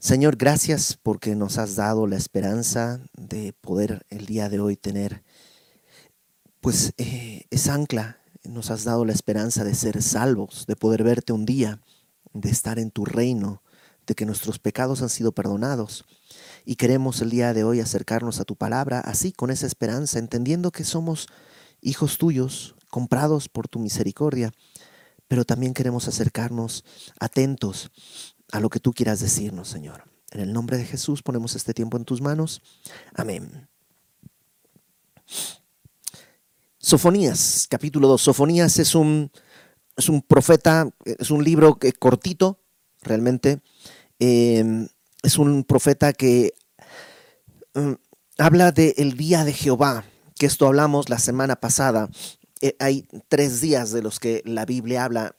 Señor, gracias porque nos has dado la esperanza de poder el día de hoy tener, pues, eh, esa ancla. Nos has dado la esperanza de ser salvos, de poder verte un día, de estar en tu reino, de que nuestros pecados han sido perdonados. Y queremos el día de hoy acercarnos a tu palabra así, con esa esperanza, entendiendo que somos hijos tuyos, comprados por tu misericordia, pero también queremos acercarnos atentos a lo que tú quieras decirnos, Señor. En el nombre de Jesús ponemos este tiempo en tus manos. Amén. Sofonías, capítulo 2. Sofonías es un, es un profeta, es un libro cortito, realmente. Eh, es un profeta que mm, habla del día de Jehová, que esto hablamos la semana pasada. Eh, hay tres días de los que la Biblia habla.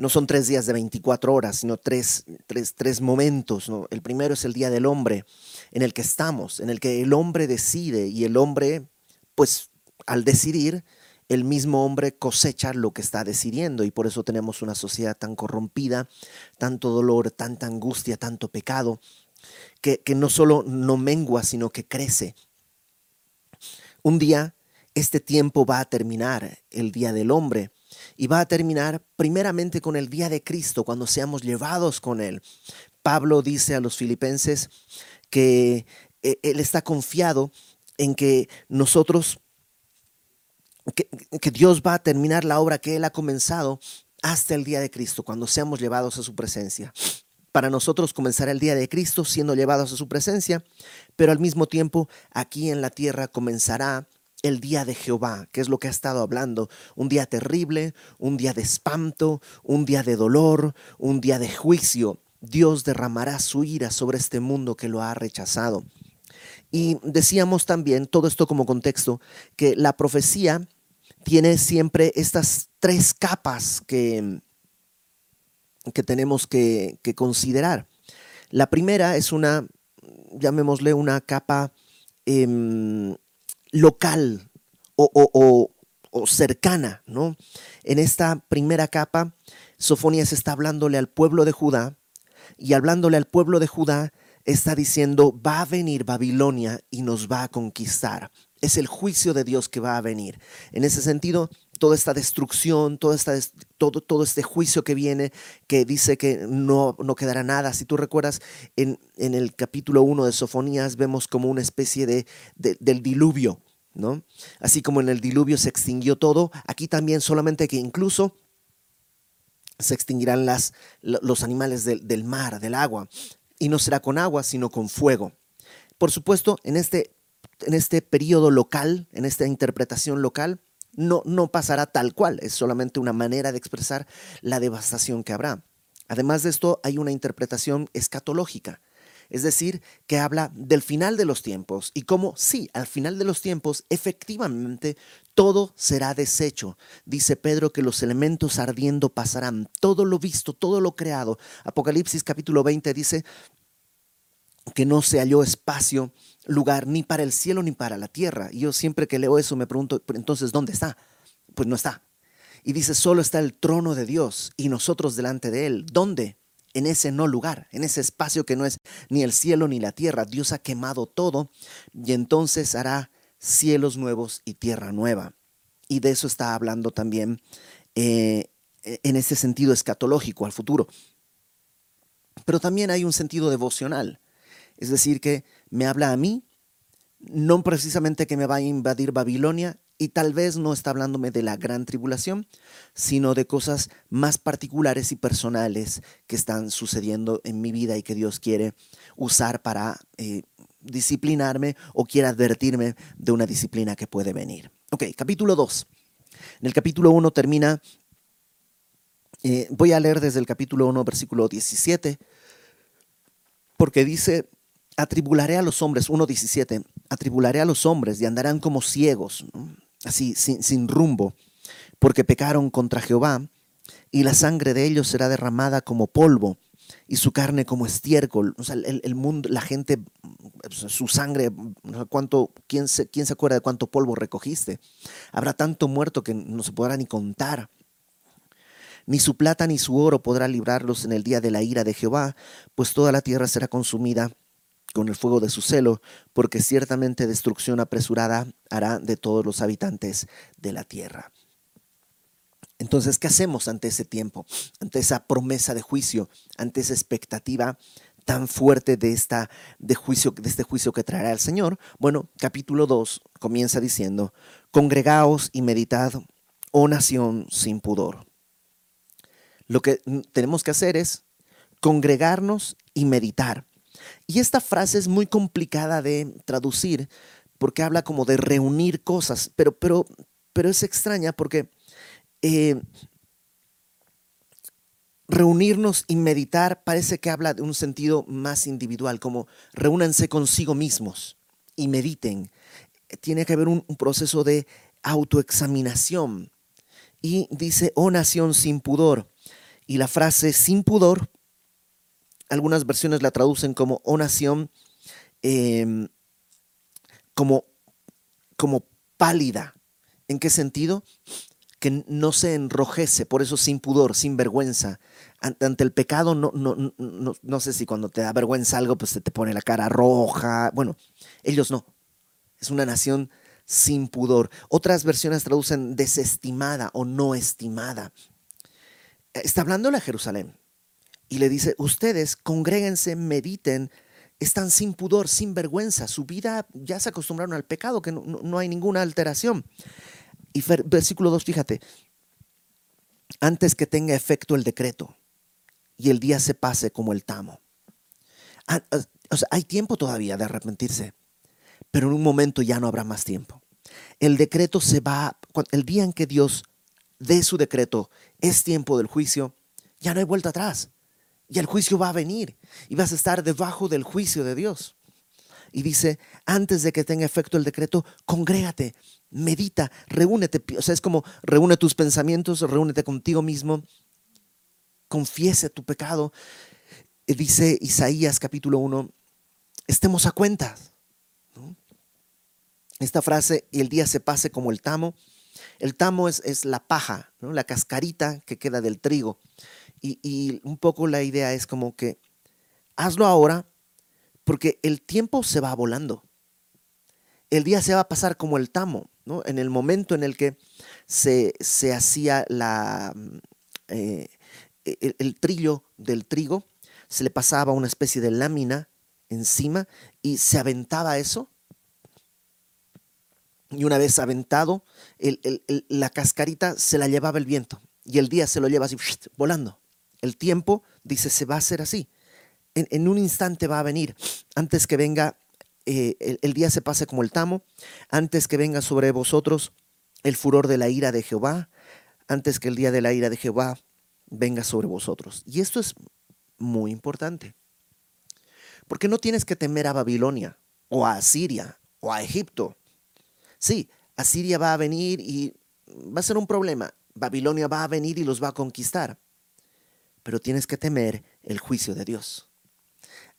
No son tres días de 24 horas, sino tres, tres, momentos. ¿no? El primero es el Día del Hombre, en el que estamos, en el que el hombre decide y el hombre, pues al decidir, el mismo hombre cosecha lo que está decidiendo y por eso tenemos una sociedad tan corrompida, tanto dolor, tanta angustia, tanto pecado, que, que no solo no mengua, sino que crece. Un día este tiempo va a terminar, el día del hombre, y va a terminar primeramente con el día de Cristo, cuando seamos llevados con Él. Pablo dice a los filipenses que eh, Él está confiado en que nosotros que, Dios va a terminar la obra que Él ha comenzado hasta el día de Cristo, cuando seamos llevados a su presencia. Para nosotros comenzará el día de Cristo siendo llevados a su presencia, pero al mismo tiempo aquí en la tierra comenzará el día de Jehová, que es lo que ha estado hablando, un día terrible, un día de espanto, un día de dolor, un día de juicio. Dios derramará su ira sobre este mundo que lo ha rechazado. Y decíamos también, todo esto como contexto, que la profecía tiene siempre estas tres capas que, que tenemos que, considerar. La primera es una, llamémosle una capa em, local o, cercana, ¿no? En esta primera capa, Sofonías está hablándole al pueblo de Judá y hablándole al pueblo de Judá está diciendo, va a venir Babilonia y nos va a conquistar. Es el juicio de Dios que va a venir. En ese sentido, toda esta destrucción, toda esta, todo, todo este juicio que viene, que dice que no, no quedará nada. Si tú recuerdas, en, en el capítulo 1 de Sofonías vemos como una especie de, del diluvio, ¿no? Así como en el diluvio se extinguió todo, aquí también solamente que incluso se extinguirán las, los animales del, del mar, del agua y no será con agua, sino con fuego. Por supuesto, en este, en este periodo local, en esta interpretación local, no, no pasará tal cual, es solamente una manera de expresar la devastación que habrá. Además de esto, hay una interpretación escatológica, es decir, que habla del final de los tiempos y cómo, sí, al final de los tiempos, efectivamente, todo será deshecho. Dice Pedro que los elementos ardiendo pasarán, todo lo visto, todo lo creado. Apocalipsis capítulo 20 dice que no se halló espacio, lugar, ni para el cielo ni para la tierra. Y yo siempre que leo eso me pregunto, entonces, ¿dónde está? Pues no está. Y dice, solo está el trono de Dios y nosotros delante de él. ¿Dónde? en ese no lugar, en ese espacio que no es ni el cielo ni la tierra. Dios ha quemado todo y entonces hará cielos nuevos y tierra nueva. Y de eso está hablando también eh, en ese sentido escatológico al futuro. Pero también hay un sentido devocional, es decir, que me habla a mí, no precisamente que me vaya a invadir Babilonia, y tal vez no está hablándome de la gran tribulación, sino de cosas más particulares y personales que están sucediendo en mi vida y que Dios quiere usar para eh, disciplinarme o quiere advertirme de una disciplina que puede venir. Ok, capítulo 2. En el capítulo 1 termina, eh, voy a leer desde el capítulo 1, versículo 17, porque dice, atribularé a los hombres, 1.17, atribularé a los hombres y andarán como ciegos así sin, rumbo, porque pecaron contra Jehová, y la sangre de ellos será derramada como polvo, y su carne como estiércol. O sea, el, mundo, la gente, su sangre, ¿cuánto, quién, se, ¿quién se acuerda de cuánto polvo recogiste? Habrá tanto muerto que no se podrá ni contar. Ni su plata ni su oro podrá librarlos en el día de la ira de Jehová, pues toda la tierra será consumida con el fuego de su celo, porque ciertamente destrucción apresurada hará de todos los habitantes de la tierra. Entonces, ¿qué hacemos ante ese tiempo, ante esa promesa de juicio, ante esa expectativa tan fuerte de, esta, de, juicio, de este juicio que traerá el Señor? Bueno, capítulo 2 comienza diciendo, congregaos y meditad, oh nación sin pudor. Lo que tenemos que hacer es congregarnos y meditar. Y esta frase es muy complicada de traducir porque habla como de reunir cosas, pero, pero, pero es extraña porque eh, reunirnos y meditar parece que habla de un sentido más individual, como reúnanse consigo mismos y mediten. Tiene que haber un, un proceso de autoexaminación. Y dice, oh nación sin pudor. Y la frase sin pudor algunas versiones la traducen como o nación em, como, como pálida. ¿En qué sentido? Que no se enrojece, por eso sin pudor, sin vergüenza. Ante el pecado, no, no, no, no sé si cuando te da vergüenza algo, pues se te pone la cara roja. Bueno, ellos no. Es una nación sin pudor. Otras versiones traducen desestimada o no estimada. Está hablando la Jerusalén y le dice, ustedes congréguense, mediten, están sin pudor, sin vergüenza, su vida ya se acostumbraron al pecado, que no, hay ninguna alteración. Y versículo 2, fíjate, antes que tenga efecto el decreto y el día se pase como el tamo. Ah, ah, o sea, hay tiempo todavía de arrepentirse, pero en un momento ya no habrá más tiempo. El decreto se va, el día en que Dios dé su decreto, es tiempo del juicio, ya no hay vuelta atrás. Y el juicio va a venir y vas a estar debajo del juicio de Dios. Y dice, antes de que tenga efecto el decreto, congrégate, medita, reúnete. O sea, es como reúne tus pensamientos, reúnete contigo mismo, confiese tu pecado. dice Isaías capítulo 1, estemos a cuenta. Esta frase, y el día se pase como el tamo. El tamo es, es la paja, ¿no? la cascarita que queda del trigo. Y, un poco la idea es como que hazlo ahora porque el tiempo se va volando. El día se va a pasar como el tamo, ¿no? En el momento en el que se, hacía la, mm, eh, el, el, trillo del trigo, se le pasaba una especie de lámina encima y se aventaba eso. Y una vez aventado, la cascarita se la llevaba el viento y el día se lo lleva así volando. El tiempo, dice, se va a hacer así. En, un instante va a venir, antes que venga, eh, el, el día se pase como el tamo, antes que venga sobre vosotros el furor de la ira de Jehová, antes que el día de la ira de Jehová venga sobre vosotros. Y esto es muy importante. Porque no tienes que temer a Babilonia o a Asiria o a Egipto. Sí, Asiria va a venir y va a ser un problema. Babilonia va a venir y los va a conquistar pero tienes que temer el juicio de Dios.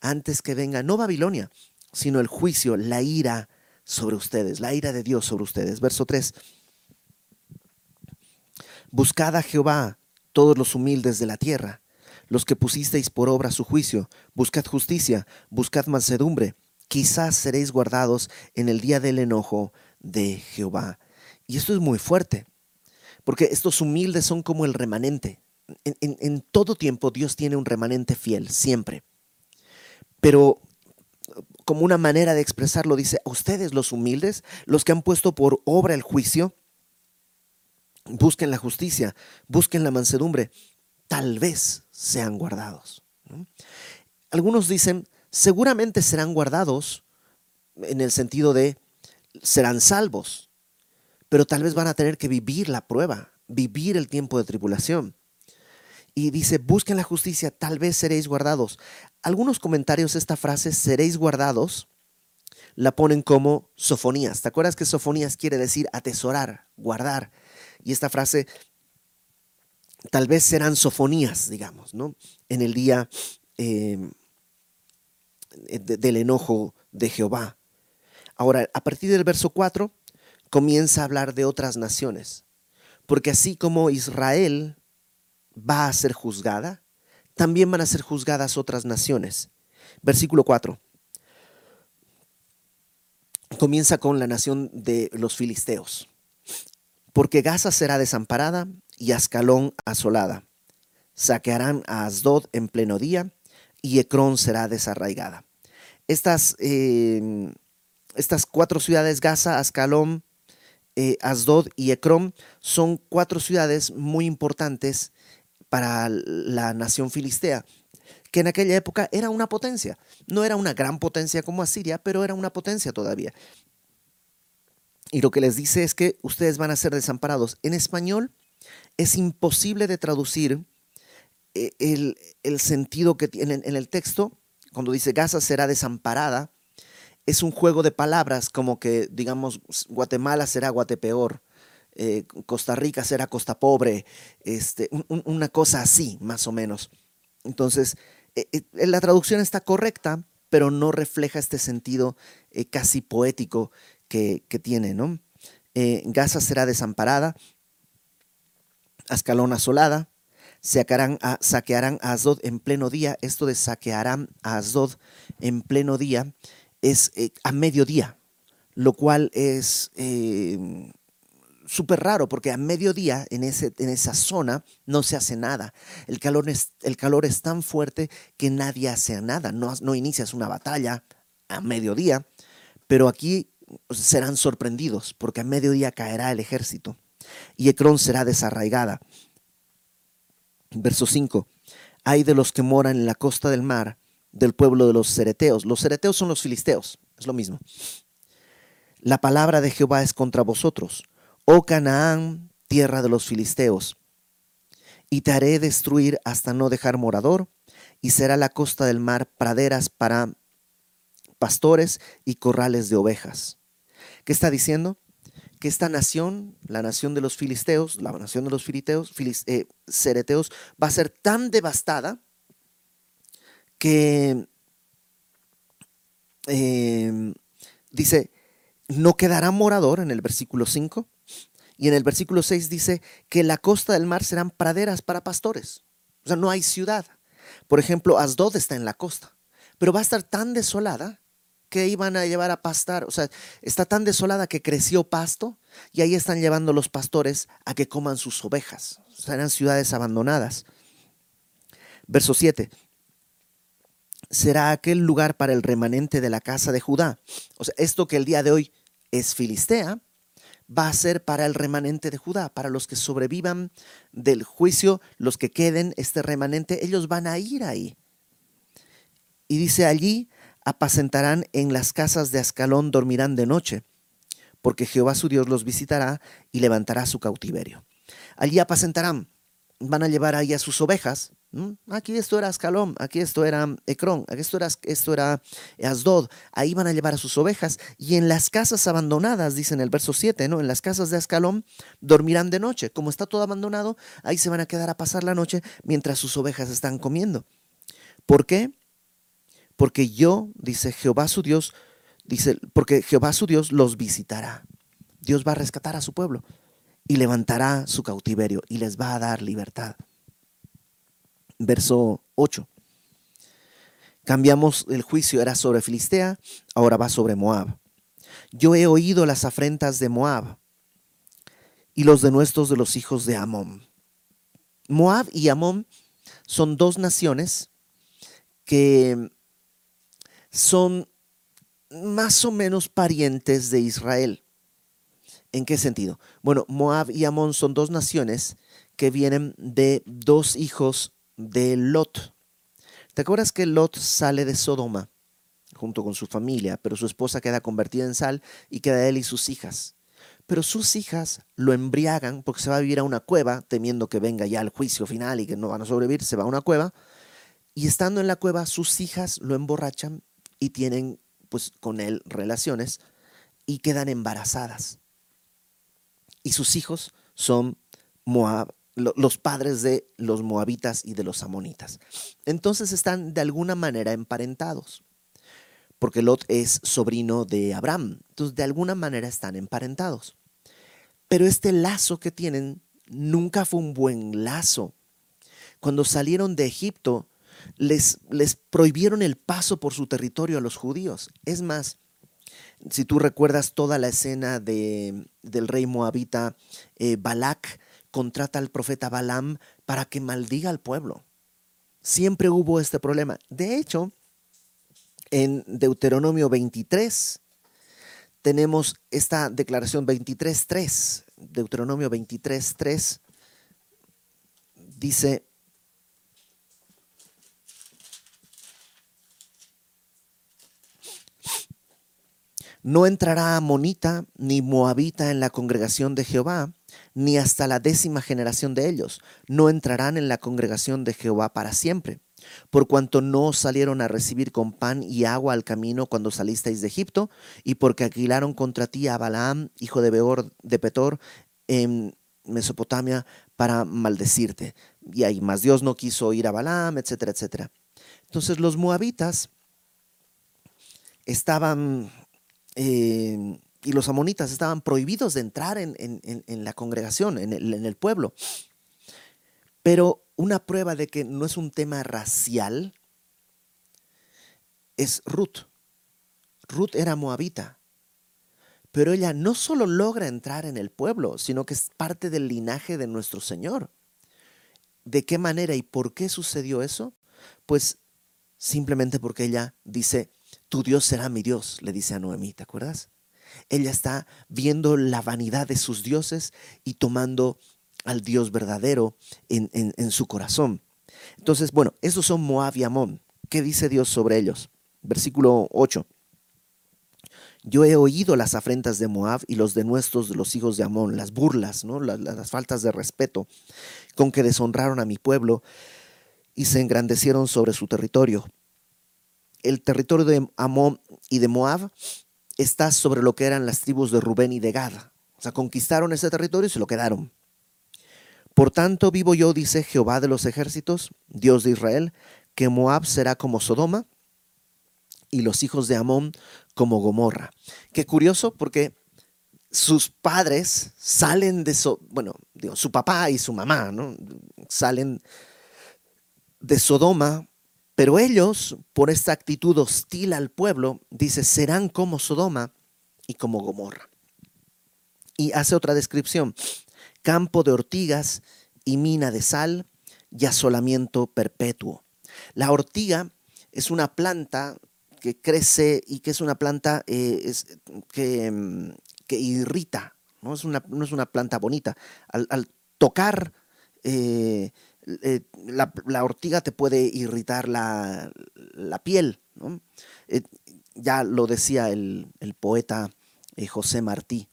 Antes que venga no Babilonia, sino el juicio, la ira sobre ustedes, la ira de Dios sobre ustedes. Verso 3. Buscad a Jehová todos los humildes de la tierra, los que pusisteis por obra su juicio, buscad justicia, buscad mansedumbre, quizás seréis guardados en el día del enojo de Jehová. Y esto es muy fuerte, porque estos humildes son como el remanente en, todo tiempo Dios tiene un remanente fiel, siempre. Pero como una manera de expresarlo, dice, a ustedes los humildes, los que han puesto por obra el juicio, busquen la justicia, busquen la mansedumbre, tal vez sean guardados. Algunos dicen, seguramente serán guardados en el sentido de serán salvos, pero tal vez van a tener que vivir la prueba, vivir el tiempo de tribulación y dice, busquen la justicia, tal vez seréis guardados. Algunos comentarios, esta frase, seréis guardados, la ponen como sofonías. ¿Te acuerdas que sofonías quiere decir atesorar, guardar? Y esta frase, tal vez serán sofonías, digamos, ¿no? En el día em, del enojo de Jehová. Ahora, a partir del verso 4, comienza a hablar de otras naciones. Porque así como Israel va a ser juzgada, también van a ser juzgadas otras naciones. Versículo 4. Comienza con la nación de los filisteos. Porque Gaza será desamparada y Ascalón asolada. Saquearán a Asdod en pleno día y Ecrón será desarraigada. Estas, em, estas cuatro ciudades, Gaza, Ascalón, eh, Asdod y Ecrón, son cuatro ciudades muy importantes para la nación filistea, que en aquella época era una potencia. No era una gran potencia como Asiria, pero era una potencia todavía. Y lo que les dice es que ustedes van a ser desamparados. En español es imposible de traducir eh, el, sentido que tiene en el texto, cuando dice Gaza será desamparada, es un juego de palabras como que, digamos, Guatemala será Guatepeor, eh, Costa Rica será Costa Pobre, este, una cosa así, más o menos. Entonces, eh, eh, la traducción está correcta, pero no refleja este sentido casi poético que, tiene, ¿no? Gaza será desamparada, Ascalón asolada, saquearán a, saquearán a Asdod en pleno día. Esto de saquearán a Asdod en pleno día es a mediodía, lo cual es súper raro porque a mediodía en, ese, en esa zona no se hace nada. El calor, es, el calor es tan fuerte que nadie hace nada. No, no inicias una batalla a mediodía, pero aquí serán sorprendidos porque a mediodía caerá el ejército y Ecrón será desarraigada. Verso 5. Hay de los que moran en la costa del mar, del pueblo de los cereteos. Los cereteos son los filisteos, es lo mismo. La palabra de Jehová es contra vosotros oh Canaán, tierra de los filisteos, y te haré destruir hasta no dejar morador, y será la costa del mar praderas para pastores y corrales de ovejas. ¿Qué está diciendo? Que esta nación, la nación de los filisteos, la nación de los filisteos, eh, cereteos, va a ser tan devastada que eh, dice, no quedará morador en el versículo 5, y en el versículo 6 dice que la costa del mar serán praderas para pastores. O sea, no hay ciudad. Por ejemplo, Asdod está en la costa, pero va a estar tan desolada que iban a llevar a pastar. O sea, está tan desolada que creció pasto y ahí están llevando los pastores a que coman sus ovejas. Serán ciudades abandonadas. Verso 7. Será aquel lugar para el remanente de la casa de Judá. O sea, esto que el día de hoy es Filistea, va a ser para el remanente de Judá, para los que sobrevivan del juicio, los que queden, este remanente, ellos van a ir ahí. Y dice allí, apacentarán en las casas de Ascalón, dormirán de noche, porque Jehová su Dios los visitará y levantará su cautiverio. Allí apacentarán, van a llevar ahí a sus ovejas, Aquí esto era Ascalón, aquí esto era Ecrón, aquí esto era, esto era Asdod. Ahí van a llevar a sus ovejas. Y en las casas abandonadas, dice en el verso 7, ¿no? En las casas de Ascalón dormirán de noche. Como está todo abandonado, ahí se van a quedar a pasar la noche mientras sus ovejas están comiendo. ¿Por qué? Porque yo, dice Jehová su Dios, dice, porque Jehová su Dios los visitará. Dios va a rescatar a su pueblo y levantará su cautiverio y les va a dar libertad verso 8. Cambiamos el juicio, era sobre Filistea, ahora va sobre Moab. Yo he oído las afrentas de Moab y los denuestos de los hijos de Amón. Moab y Amón son dos naciones que son más o menos parientes de Israel. ¿En qué sentido? Bueno, Moab y Amón son dos naciones que vienen de dos hijos de Lot. ¿Te acuerdas que Lot sale de Sodoma junto con su familia, pero su esposa queda convertida en sal y queda él y sus hijas? Pero sus hijas lo embriagan porque se va a vivir a una cueva, temiendo que venga ya el juicio final y que no van a sobrevivir, se va a una cueva. Y estando en la cueva, sus hijas lo emborrachan y tienen pues con él relaciones y quedan embarazadas. Y sus hijos son Moab, los padres de los moabitas y de los amonitas. Entonces están de alguna manera emparentados, porque Lot es sobrino de Abraham. Entonces de alguna manera están emparentados. Pero este lazo que tienen nunca fue un buen lazo, cuando salieron de Egipto, les, les prohibieron el paso por su territorio a los judíos. Es más, si tú recuerdas toda la escena de, del rey moabita, eh, Balak contrata al profeta Balaam para que maldiga al pueblo. Siempre hubo este problema. De hecho, en Deuteronomio 23 tenemos esta declaración 23.3. Deuteronomio 23.3 dice, No entrará amonita ni moabita en la congregación de Jehová, ni hasta la décima generación de ellos. No entrarán en la congregación de Jehová para siempre, por cuanto no salieron a recibir con pan y agua al camino cuando salisteis de Egipto, y porque alquilaron contra ti a Balaam, hijo de Beor de Petor, en Mesopotamia, para maldecirte. Y ahí más Dios no quiso ir a Balaam, etcétera, etcétera. Entonces los moabitas estaban eh, y los amonitas estaban prohibidos de entrar en, la congregación, en el, pueblo. Pero una prueba de que no es un tema racial es Ruth. Ruth era moabita, pero ella no solo logra entrar en el pueblo, sino que es parte del linaje de nuestro Señor. ¿De qué manera y por qué sucedió eso? Pues simplemente porque ella dice, tu Dios será mi Dios, le dice a Noemí, ¿te acuerdas? Ella está viendo la vanidad de sus dioses y tomando al Dios verdadero en, su corazón. Entonces, bueno, esos son Moab y Amón. ¿Qué dice Dios sobre ellos? Versículo 8. Yo he oído las afrentas de Moab y los denuestos de los hijos de Amón, las burlas, ¿no? las, las faltas de respeto con que deshonraron a mi pueblo y se engrandecieron sobre su territorio el territorio de Amón y de Moab está sobre lo que eran las tribus de Rubén y de Gad. O sea, conquistaron ese territorio y se lo quedaron. Por tanto, vivo yo, dice Jehová de los ejércitos, Dios de Israel, que Moab será como Sodoma y los hijos de Amón como Gomorra. Qué curioso porque sus padres salen de, so, bueno, digo, su papá y su mamá, ¿no? Salen de Sodoma pero ellos, por esta actitud hostil al pueblo, dice, serán como Sodoma y como Gomorra. Y hace otra descripción, campo de ortigas y mina de sal y asolamiento perpetuo. La ortiga es una planta que crece y que es una planta eh, mm, que, irrita, ¿no? Es, una, planta bonita. Al, tocar eh, eh, la, ortiga te puede irritar la, piel. Eh, ya lo decía el, poeta eh, José Martí.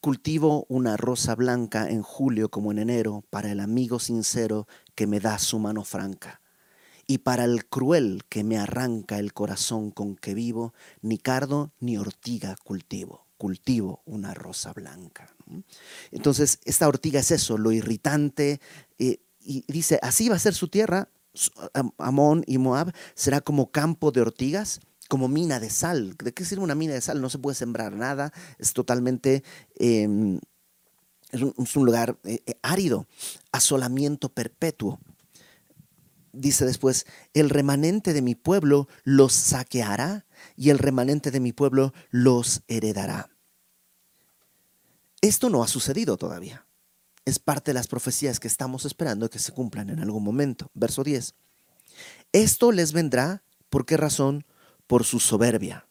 cultivo una rosa blanca en julio como en enero para el amigo sincero que me da su mano franca. Y para el cruel que me arranca el corazón con que vivo, ni cardo ni ortiga cultivo cultivo una rosa blanca. Entonces, esta ortiga es eso, lo irritante, eh, y dice, así va a ser su tierra, Amón y Moab, será como campo de ortigas, como mina de sal. ¿De qué sirve una mina de sal? No se puede sembrar nada, es totalmente... Em, es, un, lugar eh, eh, árido, asolamiento perpetuo. Dice después, el remanente de mi pueblo los saqueará y el remanente de mi pueblo los heredará. Esto no ha sucedido todavía. Es parte de las profecías que estamos esperando que se cumplan en algún momento. Verso 10. Esto les vendrá, ¿por qué razón? Por su soberbia,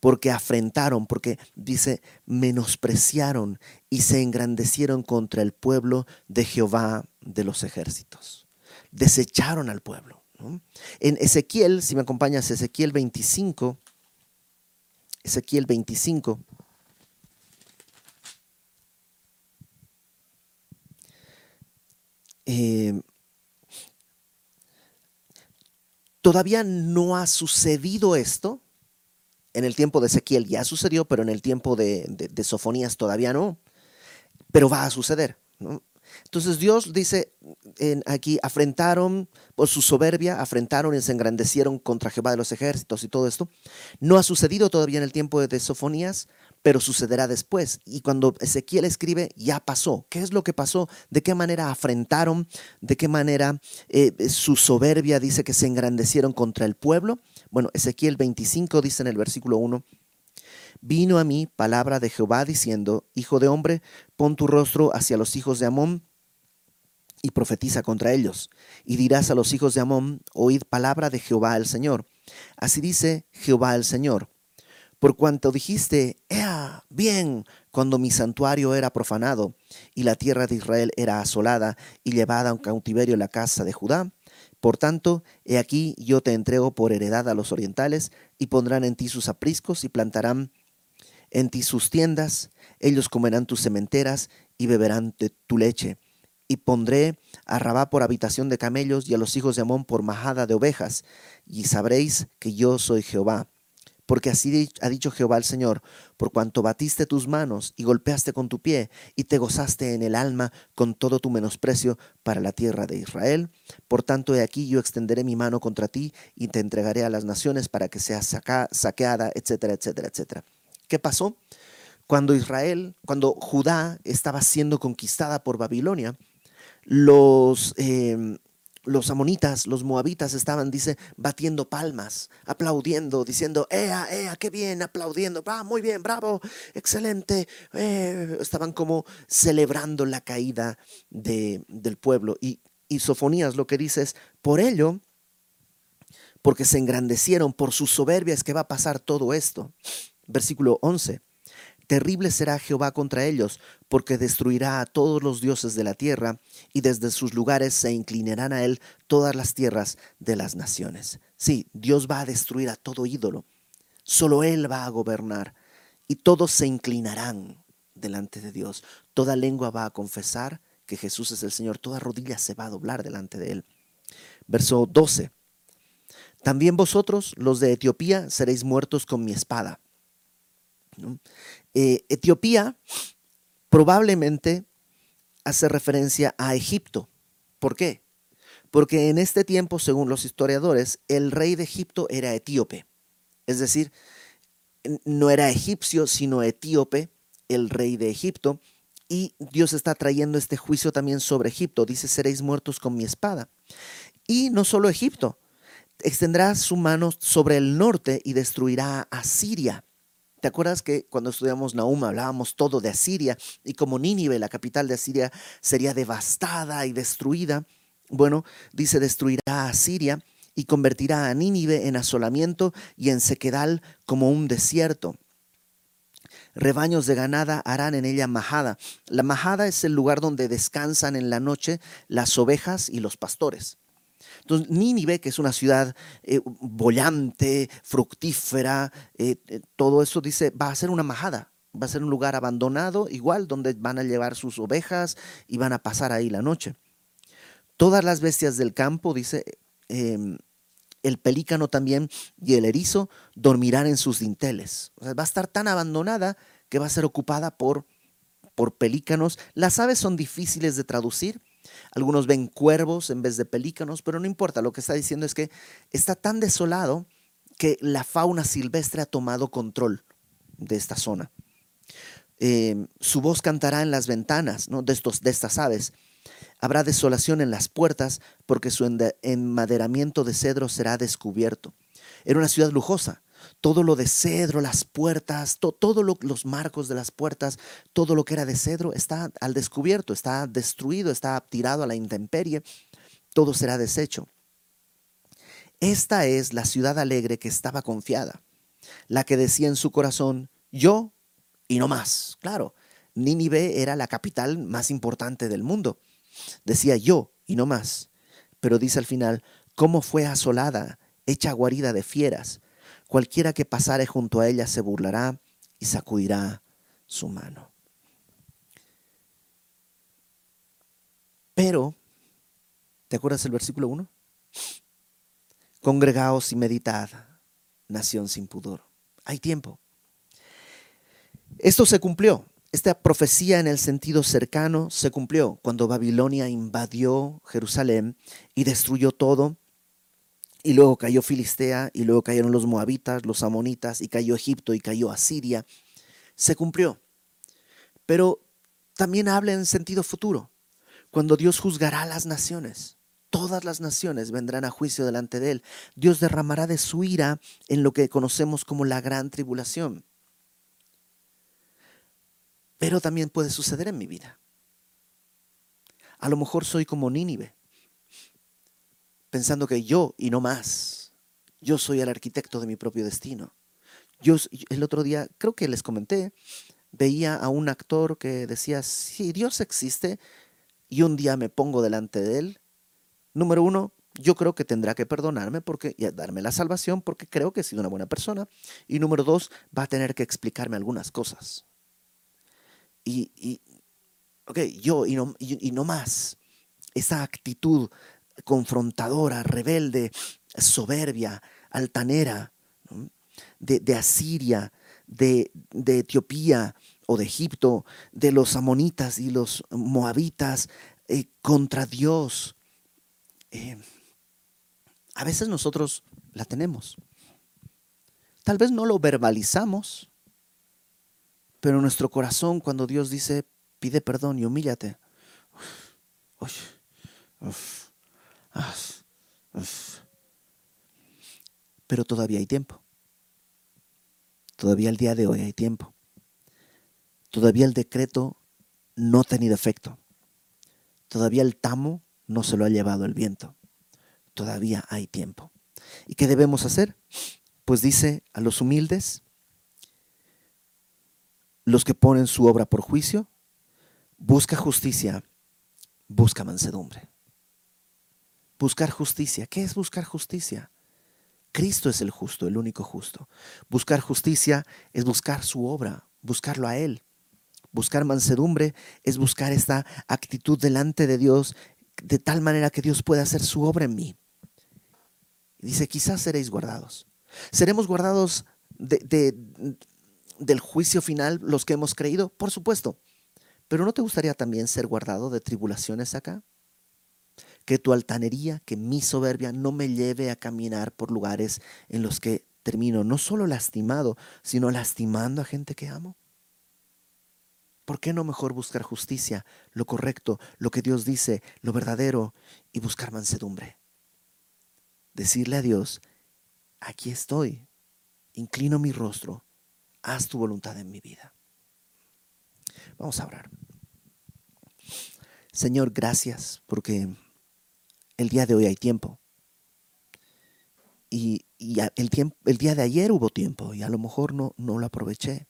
porque afrentaron, porque dice, menospreciaron y se engrandecieron contra el pueblo de Jehová de los ejércitos. Desecharon al pueblo. En Ezequiel, si me acompañas, Ezequiel 25, Ezequiel 25. Eh, todavía no ha sucedido esto. En el tiempo de Ezequiel ya sucedió, pero en el tiempo de, Sofonías todavía no. Pero va a suceder. Entonces Dios dice aquí, afrentaron por su soberbia, afrentaron y se engrandecieron contra Jehová de los ejércitos y todo esto. No ha sucedido todavía en el tiempo de Sofonías, pero sucederá después. Y cuando Ezequiel escribe, ya pasó. ¿Qué es lo que pasó? ¿De qué manera afrentaron? ¿De qué manera eh, su soberbia dice que se engrandecieron contra el pueblo? Bueno, Ezequiel 25 dice en el versículo 1, vino a mí palabra de Jehová diciendo, Hijo de hombre, pon tu rostro hacia los hijos de Amón y profetiza contra ellos. Y dirás a los hijos de Amón, oíd palabra de Jehová el Señor. Así dice Jehová el Señor. Por cuanto dijiste, Ea, bien, cuando mi santuario era profanado y la tierra de Israel era asolada y llevada a un cautiverio la casa de Judá, por tanto, he aquí yo te entrego por heredad a los orientales y pondrán en ti sus apriscos y plantarán en ti sus tiendas, ellos comerán tus cementeras y beberán de tu leche. Y pondré a Rabá por habitación de camellos y a los hijos de Amón por majada de ovejas, y sabréis que yo soy Jehová. Porque así ha dicho Jehová el Señor, por cuanto batiste tus manos y golpeaste con tu pie y te gozaste en el alma con todo tu menosprecio para la tierra de Israel, por tanto he aquí yo extenderé mi mano contra ti y te entregaré a las naciones para que seas saqueada, etcétera, etcétera, etcétera. ¿Qué pasó? Cuando Israel, cuando Judá estaba siendo conquistada por Babilonia, los, em, los amonitas, los moabitas estaban, dice, batiendo palmas, aplaudiendo, diciendo, ¡Ea, ea, qué bien! aplaudiendo, ¡Ah, muy bien, bravo, excelente! Eh, estaban como celebrando la caída de, del pueblo. Y, y Sofonías lo que dice es, por ello, porque se engrandecieron por sus soberbias que va a pasar todo esto. Versículo 11. Terrible será Jehová contra ellos, porque destruirá a todos los dioses de la tierra, y desde sus lugares se inclinarán a él todas las tierras de las naciones. Sí, Dios va a destruir a todo ídolo. Solo Él va a gobernar, y todos se inclinarán delante de Dios. Toda lengua va a confesar que Jesús es el Señor, toda rodilla se va a doblar delante de Él. Verso 12. También vosotros, los de Etiopía, seréis muertos con mi espada eh, Etiopía probablemente hace referencia a Egipto. ¿Por qué? Porque en este tiempo, según los historiadores, el rey de Egipto era etíope. Es decir, no era egipcio, sino etíope, el rey de Egipto. Y Dios está trayendo este juicio también sobre Egipto. Dice, seréis muertos con mi espada. Y no solo Egipto, extendrá su mano sobre el norte y destruirá a Siria. ¿Te acuerdas que cuando estudiamos Nahum hablábamos todo de Asiria y como Nínive, la capital de Asiria, sería devastada y destruida? Bueno, dice destruirá a Asiria y convertirá a Nínive en asolamiento y en sequedal como un desierto. Rebaños de ganada harán en ella majada. La majada es el lugar donde descansan en la noche las ovejas y los pastores. Entonces, Nínive, que es una ciudad eh, bollante, fructífera, eh, eh, todo eso dice, va a ser una majada, va a ser un lugar abandonado, igual, donde van a llevar sus ovejas y van a pasar ahí la noche. Todas las bestias del campo, dice, em, el pelícano también y el erizo dormirán en sus dinteles. O sea, va a estar tan abandonada que va a ser ocupada por, por pelícanos. Las aves son difíciles de traducir, algunos ven cuervos en vez de pelícanos, pero no importa, lo que está diciendo es que está tan desolado que la fauna silvestre ha tomado control de esta zona. Eh, su voz cantará en las ventanas ¿no? de, estos, de estas aves. Habrá desolación en las puertas porque su enmaderamiento de cedro será descubierto. Era una ciudad lujosa, todo lo de cedro, las puertas, todos los marcos de las puertas, todo lo que era de cedro está al descubierto, está destruido, está tirado a la intemperie, todo será deshecho. Esta es la ciudad alegre que estaba confiada, la que decía en su corazón, yo y no más. Claro, Nínive era la capital más importante del mundo. Decía yo y no más. Pero dice al final, cómo fue asolada, hecha guarida de fieras, Cualquiera que pasare junto a ella se burlará y sacudirá su mano. Pero, ¿te acuerdas el versículo 1? Congregaos y meditad, nación sin pudor. Hay tiempo. Esto se cumplió. Esta profecía en el sentido cercano se cumplió cuando Babilonia invadió Jerusalén y destruyó todo y luego cayó Filistea, y luego cayeron los moabitas, los amonitas, y cayó Egipto, y cayó Asiria. se cumplió. Pero también habla en sentido futuro, cuando Dios juzgará a las naciones. Todas las naciones vendrán a juicio delante de Él. Dios derramará de su ira en lo que conocemos como la gran tribulación. Pero también puede suceder en mi vida. A lo mejor soy como Nínive, pensando que yo y no más, yo soy el arquitecto de mi propio destino. Yo el otro día, creo que les comenté, veía a un actor que decía, si Dios existe y un día me pongo delante de Él, número uno, yo creo que tendrá que perdonarme porque, y darme la salvación porque creo que he sido una buena persona. Y número dos, va a tener que explicarme algunas cosas. Y, y ok, yo y no, y no más, esa actitud confrontadora, rebelde, soberbia, altanera, de, Asiria, de, Etiopía o de Egipto, de los amonitas y los moabitas eh, contra Dios. Eh, a veces nosotros la tenemos. Tal vez no lo verbalizamos, pero nuestro corazón cuando Dios dice, pide perdón y humíllate. Pero todavía hay tiempo. Todavía el día de hoy hay tiempo. Todavía el decreto no ha tenido efecto. Todavía el tamo no se lo ha llevado el viento. Todavía hay tiempo. ¿Y qué debemos hacer? Pues dice a los humildes, los que ponen su obra por juicio, busca justicia, busca mansedumbre. Buscar justicia. ¿Qué es buscar justicia? Cristo es el justo, el único justo. Buscar justicia es buscar su obra, buscarlo a Él. Buscar mansedumbre es buscar esta actitud delante de Dios de tal manera que Dios pueda hacer su obra en mí. Dice, quizás seréis guardados. ¿Seremos guardados del juicio final los que hemos creído? Por supuesto. Pero ¿no te gustaría también ser guardado de tribulaciones acá? Que tu altanería, que mi soberbia no me lleve a caminar por lugares en los que termino no solo lastimado, sino lastimando a gente que amo. ¿Por qué no mejor buscar justicia, lo correcto, lo que Dios dice, lo verdadero y buscar mansedumbre? Decirle a Dios, aquí estoy, inclino mi rostro, haz tu voluntad en mi vida. Vamos a orar. Señor, gracias porque el día de hoy hay tiempo. Y, el, el día de ayer hubo tiempo y a lo mejor no, no lo aproveché.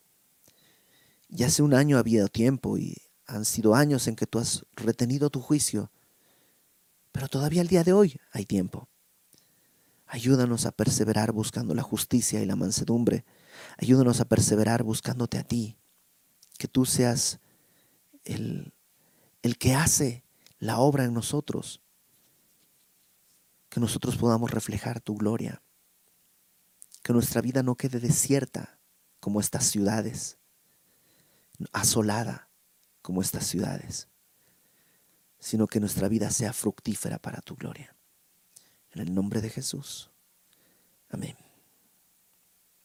Y hace un año había tiempo y han sido años en que tú has retenido tu juicio. Pero todavía el día de hoy hay tiempo. Ayúdanos a perseverar buscando la justicia y la mansedumbre. Ayúdanos a perseverar buscándote a ti. Que tú seas el, el que hace la obra en nosotros que nosotros podamos reflejar tu gloria, que nuestra vida no quede desierta como estas ciudades, asolada como estas ciudades, sino que nuestra vida sea fructífera para tu gloria. En el nombre de Jesús. Amén.